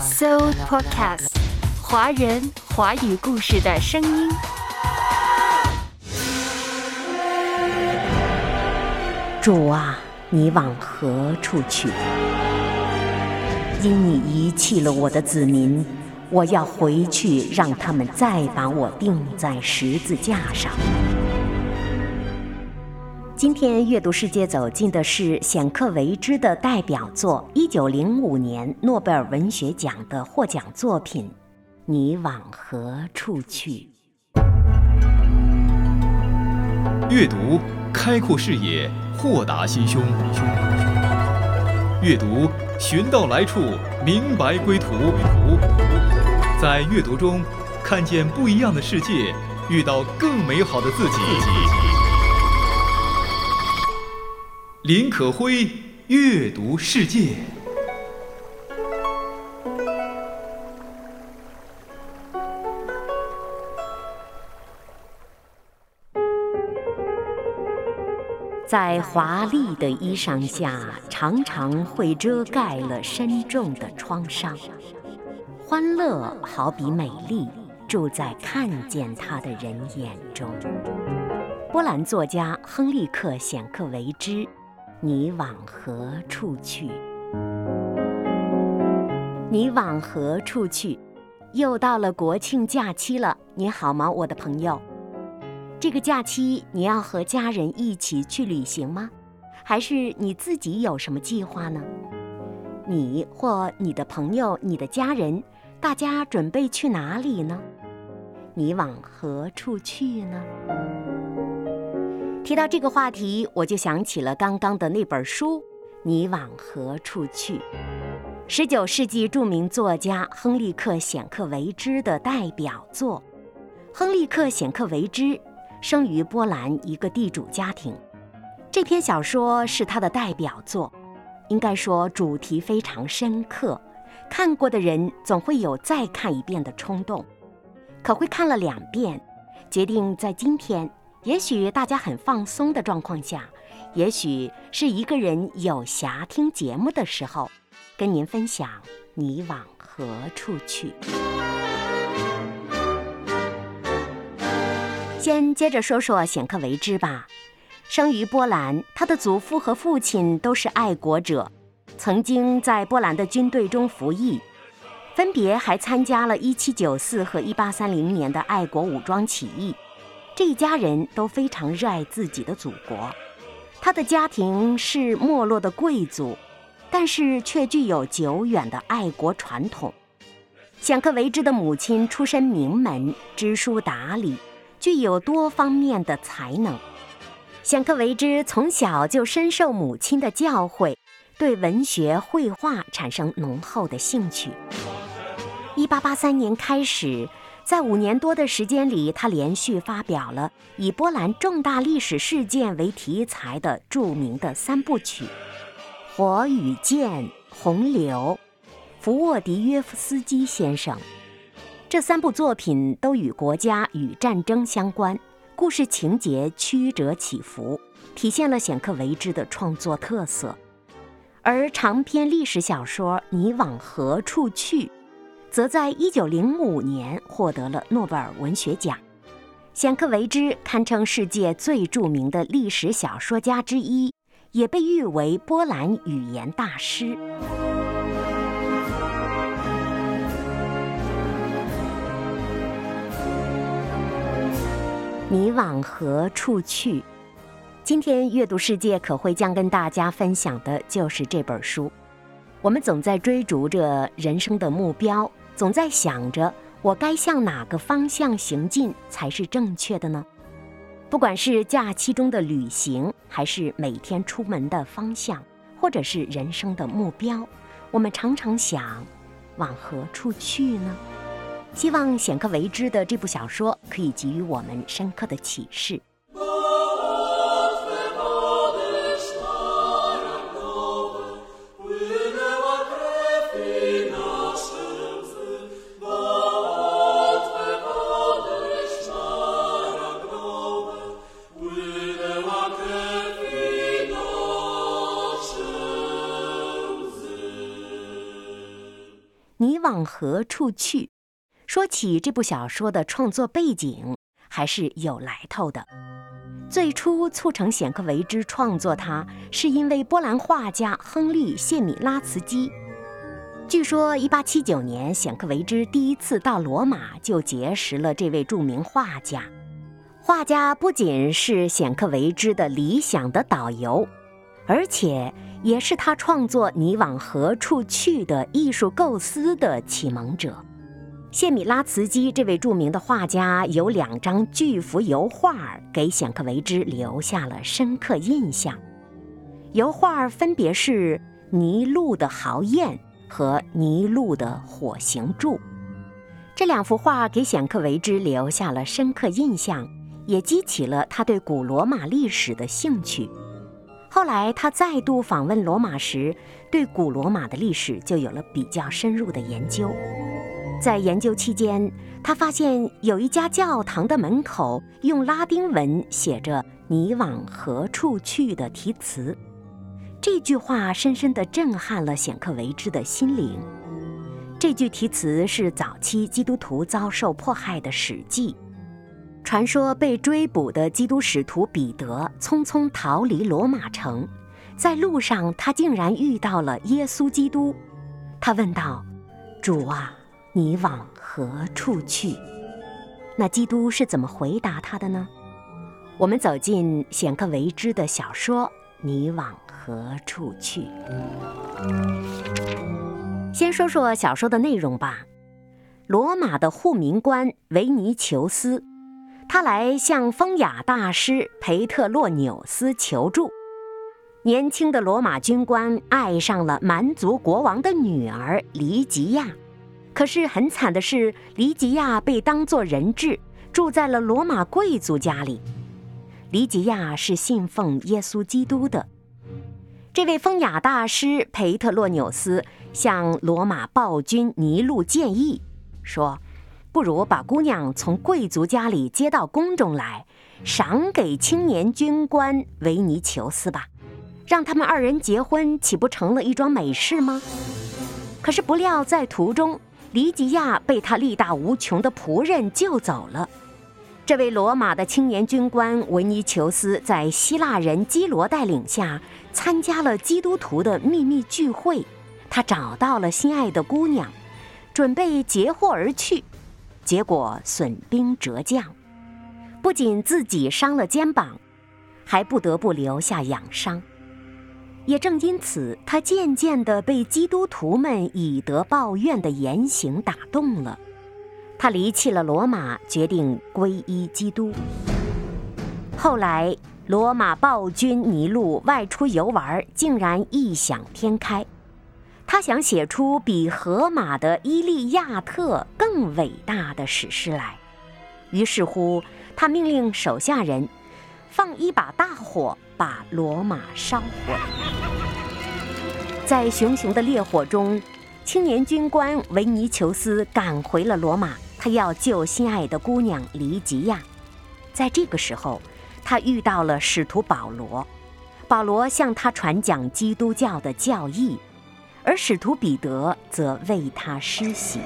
So Podcast，华人华语故事的声音。主啊，你往何处去？因你遗弃了我的子民，我要回去，让他们再把我钉在十字架上。今天阅读世界走进的是显克维兹的代表作，一九零五年诺贝尔文学奖的获奖作品《你往何处去》。阅读开阔视野，豁达心胸；阅读寻到来处，明白归途。在阅读中看见不一样的世界，遇到更美好的自己。林可辉阅读世界，在华丽的衣裳下，常常会遮盖了深重的创伤。欢乐好比美丽，住在看见它的人眼中。波兰作家亨利克·显克维之。你往何处去？你往何处去？又到了国庆假期了，你好吗，我的朋友？这个假期你要和家人一起去旅行吗？还是你自己有什么计划呢？你或你的朋友、你的家人，大家准备去哪里呢？你往何处去呢？提到这个话题，我就想起了刚刚的那本书《你往何处去》，十九世纪著名作家亨利克·显克维之的代表作。亨利克·显克维之生于波兰一个地主家庭，这篇小说是他的代表作，应该说主题非常深刻，看过的人总会有再看一遍的冲动，可会看了两遍，决定在今天。也许大家很放松的状况下，也许是一个人有暇听节目的时候，跟您分享你往何处去。先接着说说显克维之吧。生于波兰，他的祖父和父亲都是爱国者，曾经在波兰的军队中服役，分别还参加了1794和1830年的爱国武装起义。这一家人都非常热爱自己的祖国。他的家庭是没落的贵族，但是却具有久远的爱国传统。显克维兹的母亲出身名门，知书达理，具有多方面的才能。显克维兹从小就深受母亲的教诲，对文学、绘画产生浓厚的兴趣。一八八三年开始。在五年多的时间里，他连续发表了以波兰重大历史事件为题材的著名的三部曲《火与剑》《洪流》《福沃迪约夫斯基先生》。这三部作品都与国家与战争相关，故事情节曲折起伏，体现了显克维兹的创作特色。而长篇历史小说《你往何处去》。则在一九零五年获得了诺贝尔文学奖。显克维之堪称世界最著名的历史小说家之一，也被誉为波兰语言大师。你往何处去？今天阅读世界可会将跟大家分享的就是这本书。我们总在追逐着人生的目标。总在想着我该向哪个方向行进才是正确的呢？不管是假期中的旅行，还是每天出门的方向，或者是人生的目标，我们常常想往何处去呢？希望显克为之的这部小说可以给予我们深刻的启示。何处去？说起这部小说的创作背景，还是有来头的。最初促成显克维之创作它，是因为波兰画家亨利·谢米拉茨基。据说，1879年，显克维之第一次到罗马，就结识了这位著名画家。画家不仅是显克维之的理想的导游，而且也是他创作《你往何处去》的艺术构思的启蒙者。谢米拉茨基这位著名的画家有两张巨幅油画，给显克维之留下了深刻印象。油画分别是尼禄的豪宴和尼禄的火刑柱。这两幅画给显克维之留下了深刻印象，也激起了他对古罗马历史的兴趣。后来他再度访问罗马时，对古罗马的历史就有了比较深入的研究。在研究期间，他发现有一家教堂的门口用拉丁文写着“你往何处去”的题词。这句话深深地震撼了显克维之的心灵。这句题词是早期基督徒遭受迫害的史记。传说被追捕的基督使徒彼得匆匆逃离罗马城，在路上他竟然遇到了耶稣基督。他问道：“主啊！”你往何处去？那基督是怎么回答他的呢？我们走进显克维之的小说《你往何处去》。先说说小说的内容吧。罗马的护民官维尼求斯，他来向风雅大师培特洛纽斯求助。年轻的罗马军官爱上了蛮族国王的女儿黎吉亚。可是很惨的是，黎吉亚被当作人质，住在了罗马贵族家里。黎吉亚是信奉耶稣基督的。这位风雅大师培特洛纽斯向罗马暴君尼禄建议说：“不如把姑娘从贵族家里接到宫中来，赏给青年军官维尼求斯吧，让他们二人结婚，岂不成了一桩美事吗？”可是不料在途中。黎吉亚被他力大无穷的仆人救走了。这位罗马的青年军官维尼求斯在希腊人基罗带领下参加了基督徒的秘密聚会。他找到了心爱的姑娘，准备截获而去，结果损兵折将，不仅自己伤了肩膀，还不得不留下养伤。也正因此，他渐渐地被基督徒们以德报怨的言行打动了。他离弃了罗马，决定皈依基督。后来，罗马暴君尼禄外出游玩，竟然异想天开，他想写出比荷马的《伊利亚特》更伟大的史诗来。于是乎，他命令手下人放一把大火。把罗马烧毁，在熊熊的烈火中，青年军官维尼求斯赶回了罗马。他要救心爱的姑娘黎吉亚。在这个时候，他遇到了使徒保罗。保罗向他传讲基督教的教义，而使徒彼得则为他施洗。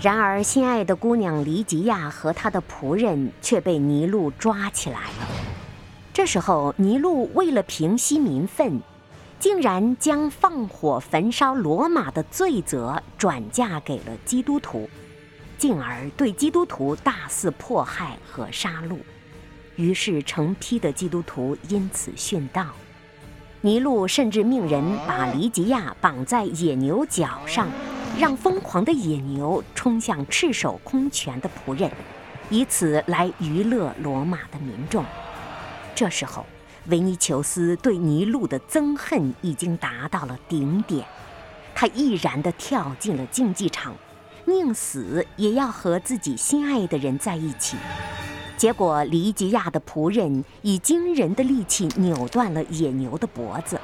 然而，心爱的姑娘黎吉亚和他的仆人却被尼禄抓起来了。这时候，尼禄为了平息民愤，竟然将放火焚烧罗马的罪责转嫁给了基督徒，进而对基督徒大肆迫害和杀戮。于是，成批的基督徒因此殉道。尼禄甚至命人把黎吉亚绑在野牛角上，让疯狂的野牛冲向赤手空拳的仆人，以此来娱乐罗马的民众。这时候，维尼求斯对尼禄的憎恨已经达到了顶点，他毅然地跳进了竞技场，宁死也要和自己心爱的人在一起。结果，黎吉亚的仆人以惊人的力气扭断了野牛的脖子。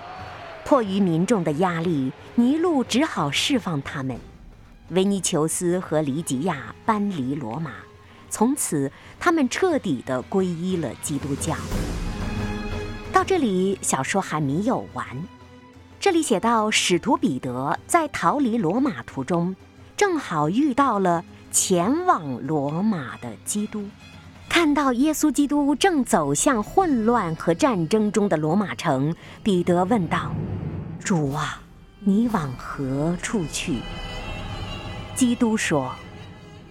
迫于民众的压力，尼禄只好释放他们。维尼求斯和黎吉亚搬离罗马。从此，他们彻底的皈依了基督教。到这里，小说还没有完。这里写到，使徒彼得在逃离罗马途中，正好遇到了前往罗马的基督。看到耶稣基督正走向混乱和战争中的罗马城，彼得问道：“主啊，你往何处去？”基督说：“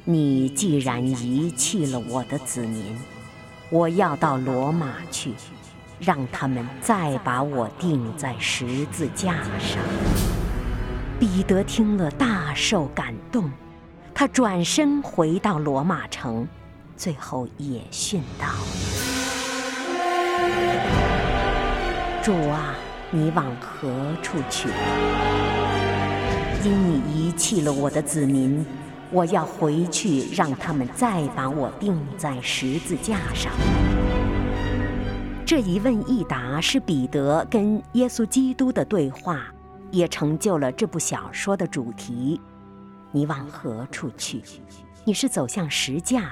你既然遗弃了我的子民，我要到罗马去，让他们再把我钉在十字架上。”彼得听了，大受感动，他转身回到罗马城。最后也殉道。主啊，你往何处去？因你遗弃了我的子民，我要回去，让他们再把我钉在十字架上。这一问一答是彼得跟耶稣基督的对话，也成就了这部小说的主题。你往何处去？你是走向石架？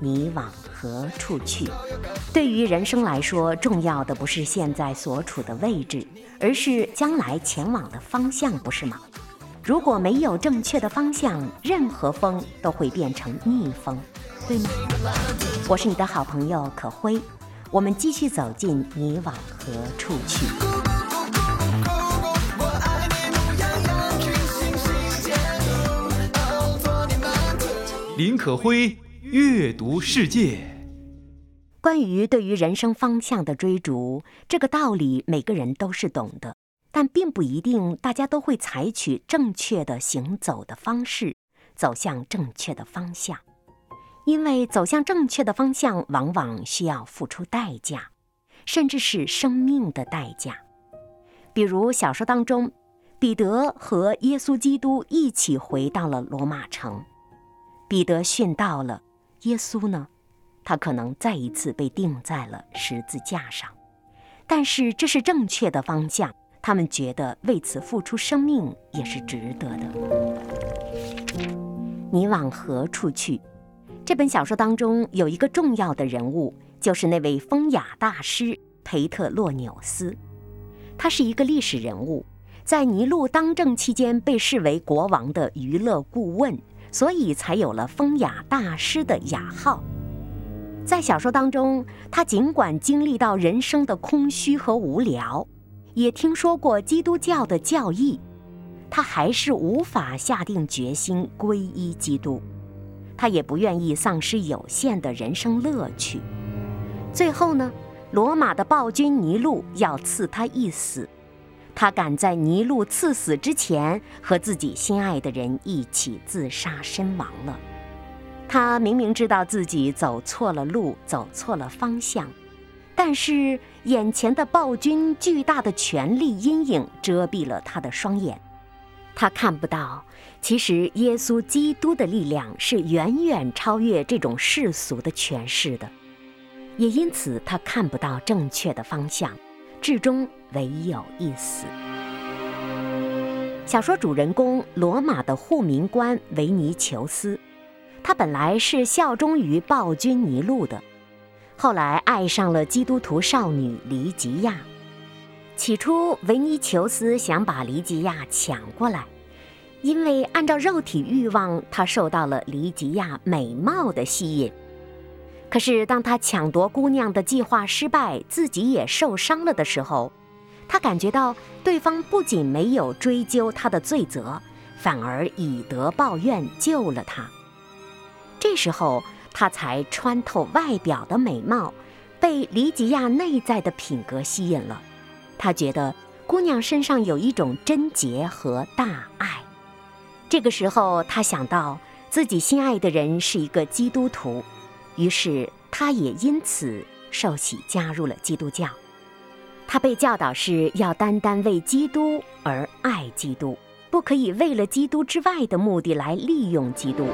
你往何处去？对于人生来说，重要的不是现在所处的位置，而是将来前往的方向，不是吗？如果没有正确的方向，任何风都会变成逆风，对吗？我是你的好朋友可辉，我们继续走进你往何处去。林可辉。阅读世界，关于对于人生方向的追逐，这个道理每个人都是懂的，但并不一定大家都会采取正确的行走的方式，走向正确的方向。因为走向正确的方向，往往需要付出代价，甚至是生命的代价。比如小说当中，彼得和耶稣基督一起回到了罗马城，彼得殉道了。耶稣呢？他可能再一次被钉在了十字架上，但是这是正确的方向。他们觉得为此付出生命也是值得的。你往何处去？这本小说当中有一个重要的人物，就是那位风雅大师培特洛纽斯。他是一个历史人物，在尼禄当政期间被视为国王的娱乐顾问。所以才有了风雅大师的雅号。在小说当中，他尽管经历到人生的空虚和无聊，也听说过基督教的教义，他还是无法下定决心皈依基督。他也不愿意丧失有限的人生乐趣。最后呢，罗马的暴君尼禄要赐他一死。他赶在尼禄赐死之前，和自己心爱的人一起自杀身亡了。他明明知道自己走错了路，走错了方向，但是眼前的暴君巨大的权力阴影遮蔽了他的双眼，他看不到，其实耶稣基督的力量是远远超越这种世俗的权势的，也因此他看不到正确的方向。至终唯有一死。小说主人公罗马的护民官维尼求斯，他本来是效忠于暴君尼禄的，后来爱上了基督徒少女黎吉亚。起初，维尼求斯想把黎吉亚抢过来，因为按照肉体欲望，他受到了黎吉亚美貌的吸引。可是，当他抢夺姑娘的计划失败，自己也受伤了的时候，他感觉到对方不仅没有追究他的罪责，反而以德报怨，救了他。这时候，他才穿透外表的美貌，被黎吉亚内在的品格吸引了。他觉得姑娘身上有一种贞洁和大爱。这个时候，他想到自己心爱的人是一个基督徒。于是，他也因此受洗加入了基督教。他被教导是要单单为基督而爱基督，不可以为了基督之外的目的来利用基督。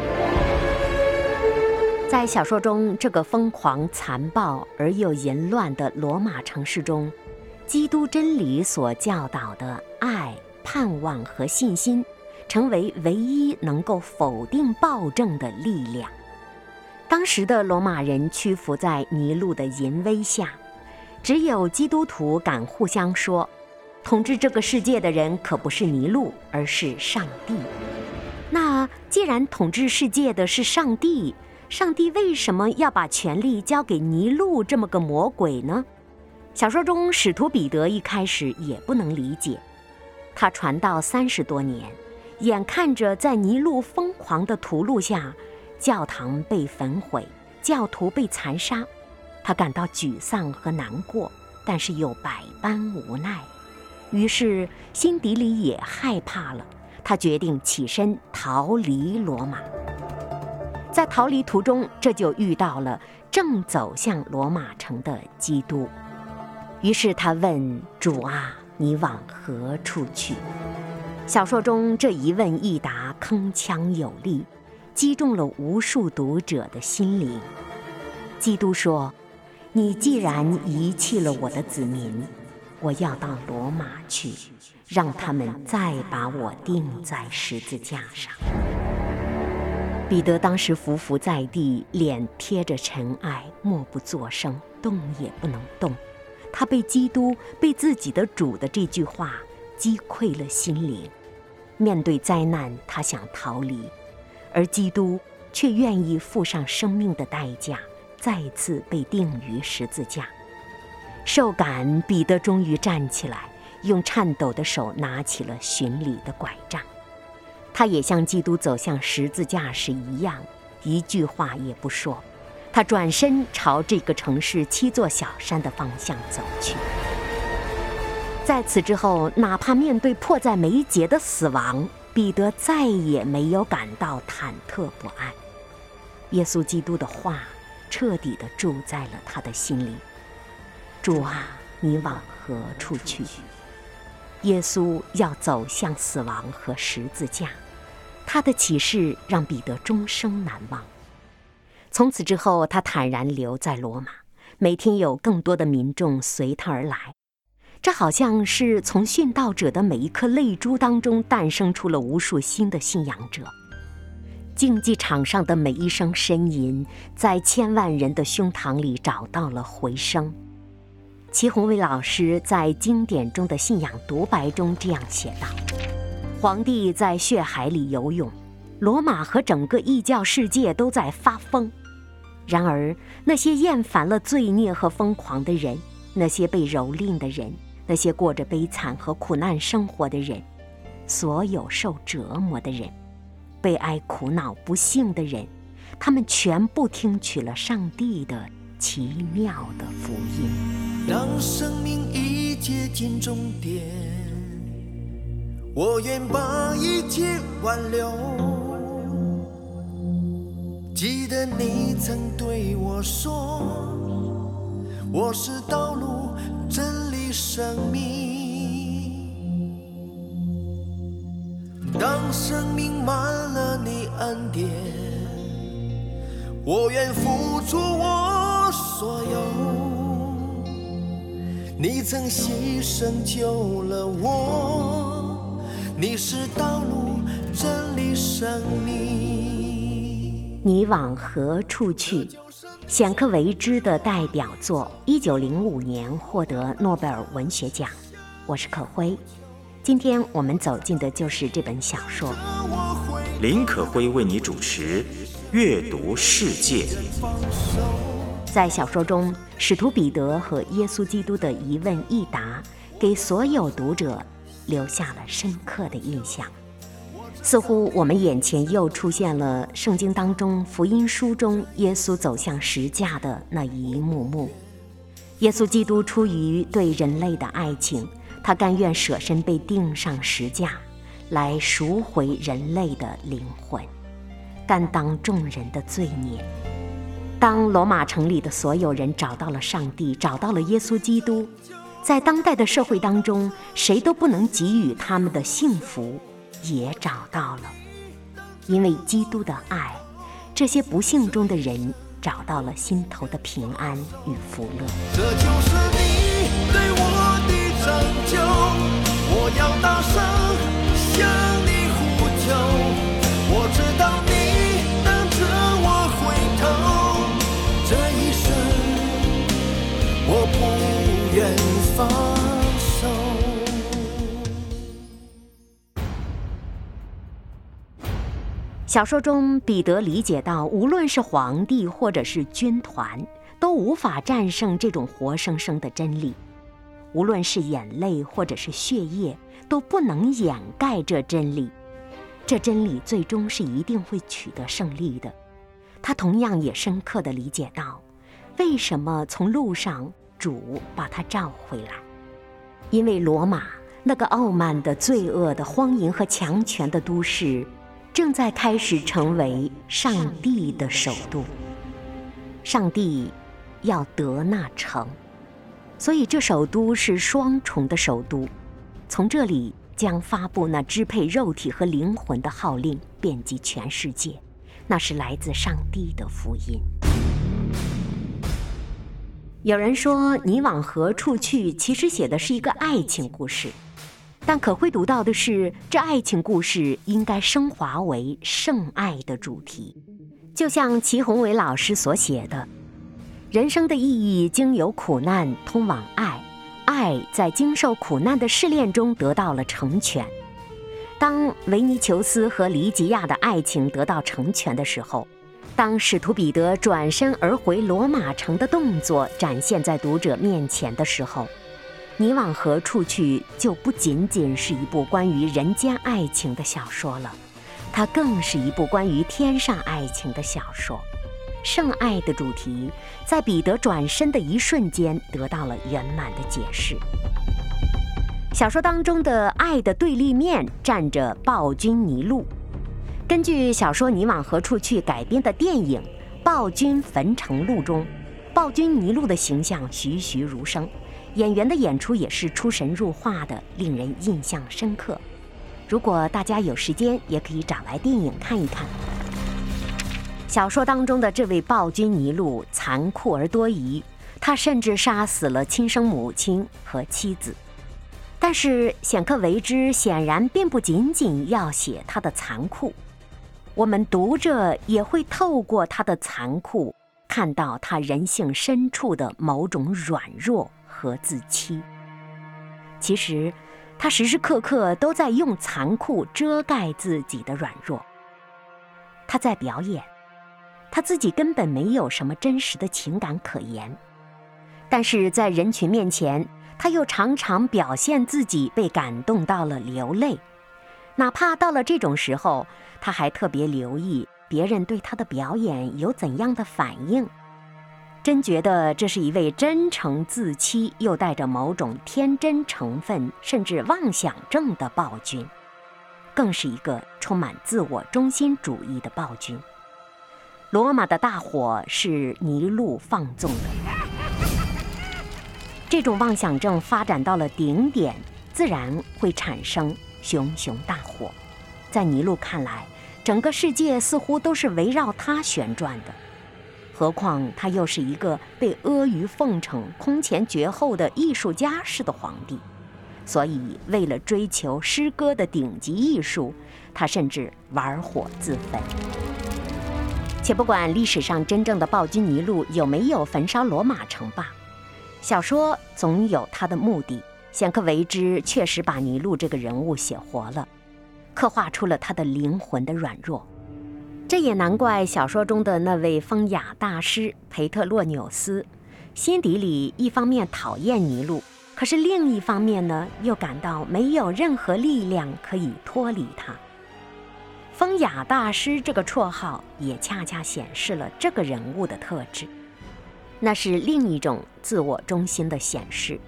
在小说中，这个疯狂、残暴而又淫乱的罗马城市中，基督真理所教导的爱、盼望和信心，成为唯一能够否定暴政的力量。当时的罗马人屈服在尼禄的淫威下，只有基督徒敢互相说：“统治这个世界的人可不是尼禄，而是上帝。”那既然统治世界的是上帝，上帝为什么要把权力交给尼禄这么个魔鬼呢？小说中使徒彼得一开始也不能理解，他传道三十多年，眼看着在尼禄疯狂的屠戮下。教堂被焚毁，教徒被残杀，他感到沮丧和难过，但是又百般无奈，于是心底里也害怕了。他决定起身逃离罗马。在逃离途中，这就遇到了正走向罗马城的基督。于是他问主啊：“你往何处去？”小说中这一问一答，铿锵有力。击中了无数读者的心灵。基督说：“你既然遗弃了我的子民，我要到罗马去，让他们再把我钉在十字架上。”彼得当时伏伏在地，脸贴着尘埃，默不作声，动也不能动。他被基督、被自己的主的这句话击溃了心灵。面对灾难，他想逃离。而基督却愿意付上生命的代价，再次被钉于十字架。受感，彼得终于站起来，用颤抖的手拿起了巡礼的拐杖。他也像基督走向十字架时一样，一句话也不说。他转身朝这个城市七座小山的方向走去。在此之后，哪怕面对迫在眉睫的死亡。彼得再也没有感到忐忑不安。耶稣基督的话彻底地住在了他的心里。主啊，你往何处去？耶稣要走向死亡和十字架，他的启示让彼得终生难忘。从此之后，他坦然留在罗马，每天有更多的民众随他而来。这好像是从殉道者的每一颗泪珠当中诞生出了无数新的信仰者。竞技场上的每一声呻吟，在千万人的胸膛里找到了回声。齐宏伟老师在经典中的信仰独白中这样写道：“皇帝在血海里游泳，罗马和整个异教世界都在发疯。然而，那些厌烦了罪孽和疯狂的人，那些被蹂躏的人。”那些过着悲惨和苦难生活的人，所有受折磨的人，悲哀、苦恼、不幸的人，他们全部听取了上帝的奇妙的福音。当生命已接近终点，我愿把一切挽留。记得你曾对我说，我是道。生命，当生命满了你恩典，我愿付出我所有。你曾牺牲救了我，你是道路真理生命。你往何处去？显克维之的代表作，一九零五年获得诺贝尔文学奖。我是可辉，今天我们走进的就是这本小说。林可辉为你主持《阅读世界》。在小说中，使徒彼得和耶稣基督的一问一答，给所有读者留下了深刻的印象。似乎我们眼前又出现了圣经当中福音书中耶稣走向石架的那一幕幕。耶稣基督出于对人类的爱情，他甘愿舍身被钉上石架，来赎回人类的灵魂，担当众人的罪孽。当罗马城里的所有人找到了上帝，找到了耶稣基督，在当代的社会当中，谁都不能给予他们的幸福。也找到了，因为基督的爱，这些不幸中的人找到了心头的平安与福乐。这就是你对我的拯救，我要大声小说中，彼得理解到，无论是皇帝或者是军团，都无法战胜这种活生生的真理；无论是眼泪或者是血液，都不能掩盖这真理。这真理最终是一定会取得胜利的。他同样也深刻地理解到，为什么从路上主把他召回来，因为罗马那个傲慢的、罪恶的、荒淫和强权的都市，正在开始成为上帝的首都。上帝要得那城，所以这首都是双重的首都。从这里。将发布那支配肉体和灵魂的号令，遍及全世界，那是来自上帝的福音。有人说，你往何处去？其实写的是一个爱情故事，但可会读到的是，这爱情故事应该升华为圣爱的主题。就像齐宏伟老师所写的：“人生的意义，经由苦难通往爱。”爱在经受苦难的试炼中得到了成全。当维尼求斯和黎吉亚的爱情得到成全的时候，当使徒彼得转身而回罗马城的动作展现在读者面前的时候，你往何处去就不仅仅是一部关于人间爱情的小说了，它更是一部关于天上爱情的小说。圣爱的主题，在彼得转身的一瞬间得到了圆满的解释。小说当中的爱的对立面站着暴君尼禄。根据小说《你往何处去》改编的电影《暴君焚城录》中，暴君尼禄的形象栩栩如生，演员的演出也是出神入化的，令人印象深刻。如果大家有时间，也可以找来电影看一看。小说当中的这位暴君尼禄残酷而多疑，他甚至杀死了亲生母亲和妻子。但是显克维之显然并不仅仅要写他的残酷，我们读者也会透过他的残酷，看到他人性深处的某种软弱和自欺。其实，他时时刻刻都在用残酷遮盖自己的软弱。他在表演。他自己根本没有什么真实的情感可言，但是在人群面前，他又常常表现自己被感动到了流泪，哪怕到了这种时候，他还特别留意别人对他的表演有怎样的反应，真觉得这是一位真诚自欺又带着某种天真成分甚至妄想症的暴君，更是一个充满自我中心主义的暴君。罗马的大火是尼禄放纵的，这种妄想症发展到了顶点，自然会产生熊熊大火。在尼禄看来，整个世界似乎都是围绕他旋转的，何况他又是一个被阿谀奉承、空前绝后的艺术家式的皇帝，所以为了追求诗歌的顶级艺术，他甚至玩火自焚。且不管历史上真正的暴君尼禄有没有焚烧罗马城吧，小说总有它的目的。显克维之确实把尼禄这个人物写活了，刻画出了他的灵魂的软弱。这也难怪小说中的那位风雅大师培特洛纽斯，心底里一方面讨厌尼禄，可是另一方面呢，又感到没有任何力量可以脱离他。风雅大师这个绰号也恰恰显示了这个人物的特质，那是另一种自我中心的显示。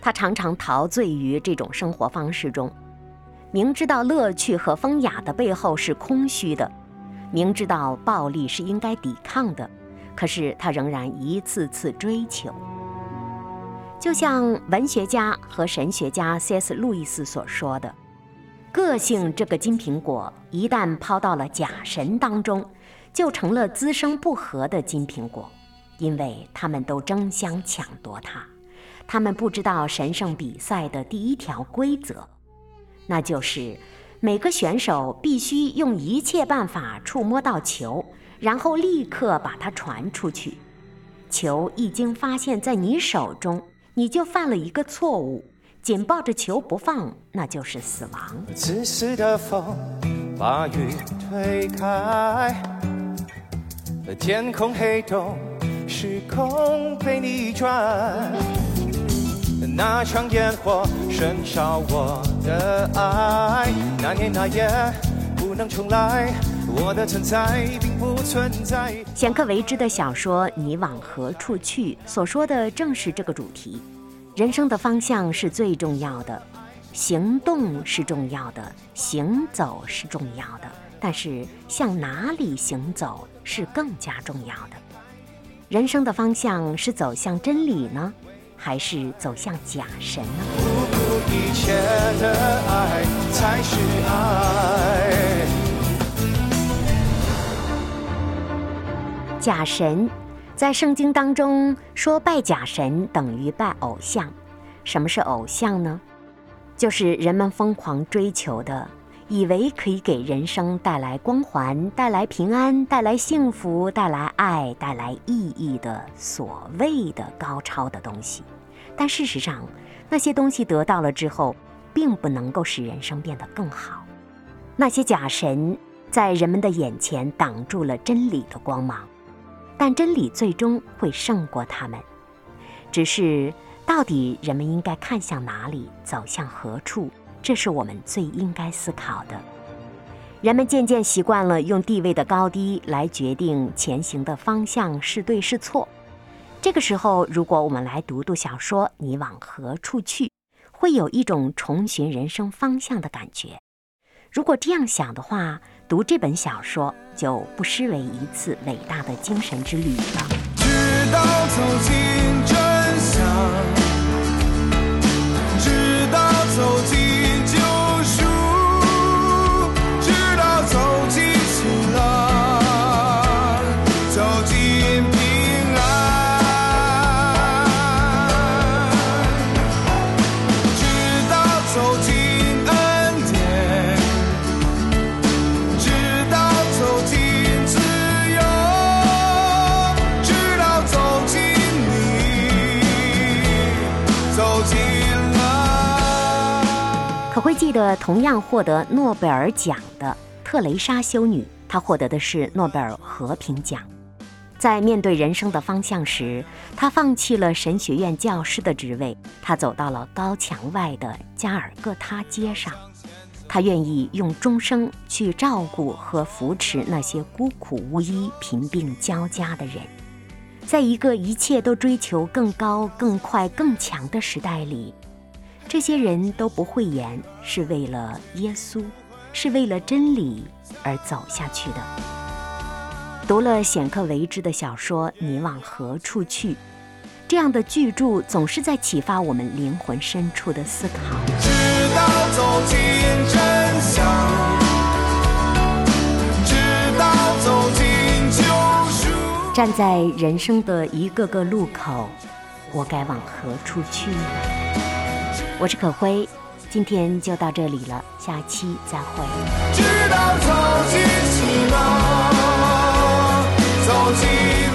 他常常陶醉于这种生活方式中，明知道乐趣和风雅的背后是空虚的，明知道暴力是应该抵抗的，可是他仍然一次次追求。就像文学家和神学家 C.S. 路易斯所说的。个性这个金苹果一旦抛到了假神当中，就成了滋生不和的金苹果，因为他们都争相抢夺它。他们不知道神圣比赛的第一条规则，那就是每个选手必须用一切办法触摸到球，然后立刻把它传出去。球一经发现在你手中，你就犯了一个错误。紧抱着球不放，那就是死亡。自私的风把雨推开，天空黑洞，时空被逆转。那场烟火燃烧我的爱，那年那夜不能重来，我的存在并不存在。显克维之的小说《你往何处去》所说的正是这个主题。人生的方向是最重要的，行动是重要的，行走是重要的，但是向哪里行走是更加重要的。人生的方向是走向真理呢，还是走向假神呢？不顾一切的爱才是爱。假神。在圣经当中说，拜假神等于拜偶像。什么是偶像呢？就是人们疯狂追求的，以为可以给人生带来光环、带来平安、带来幸福、带来爱、带来意义的所谓的高超的东西。但事实上，那些东西得到了之后，并不能够使人生变得更好。那些假神在人们的眼前挡住了真理的光芒。但真理最终会胜过他们，只是到底人们应该看向哪里，走向何处，这是我们最应该思考的。人们渐渐习惯了用地位的高低来决定前行的方向是对是错。这个时候，如果我们来读读小说《你往何处去》，会有一种重寻人生方向的感觉。如果这样想的话，读这本小说就不失为一次伟大的精神之旅了。直到走进真走进了。可会记得同样获得诺贝尔奖的特蕾莎修女，她获得的是诺贝尔和平奖。在面对人生的方向时，她放弃了神学院教师的职位，她走到了高墙外的加尔各答街上。她愿意用终生去照顾和扶持那些孤苦无依、贫病交加的人。在一个一切都追求更高、更快、更强的时代里。这些人都不讳言，是为了耶稣，是为了真理而走下去的。读了显克维之的小说《你往何处去》，这样的巨著总是在启发我们灵魂深处的思考。直到走进真相，直到走进。站在人生的一个个路口，我该往何处去呢？我是可辉，今天就到这里了，下期再会。直到走进，走进。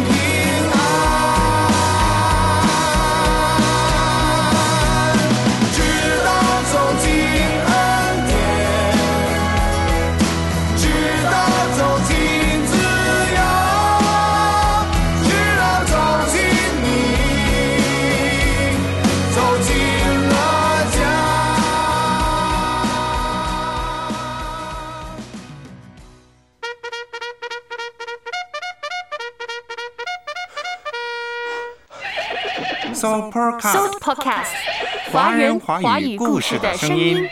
Soul Podcast，华人华语故事的声音。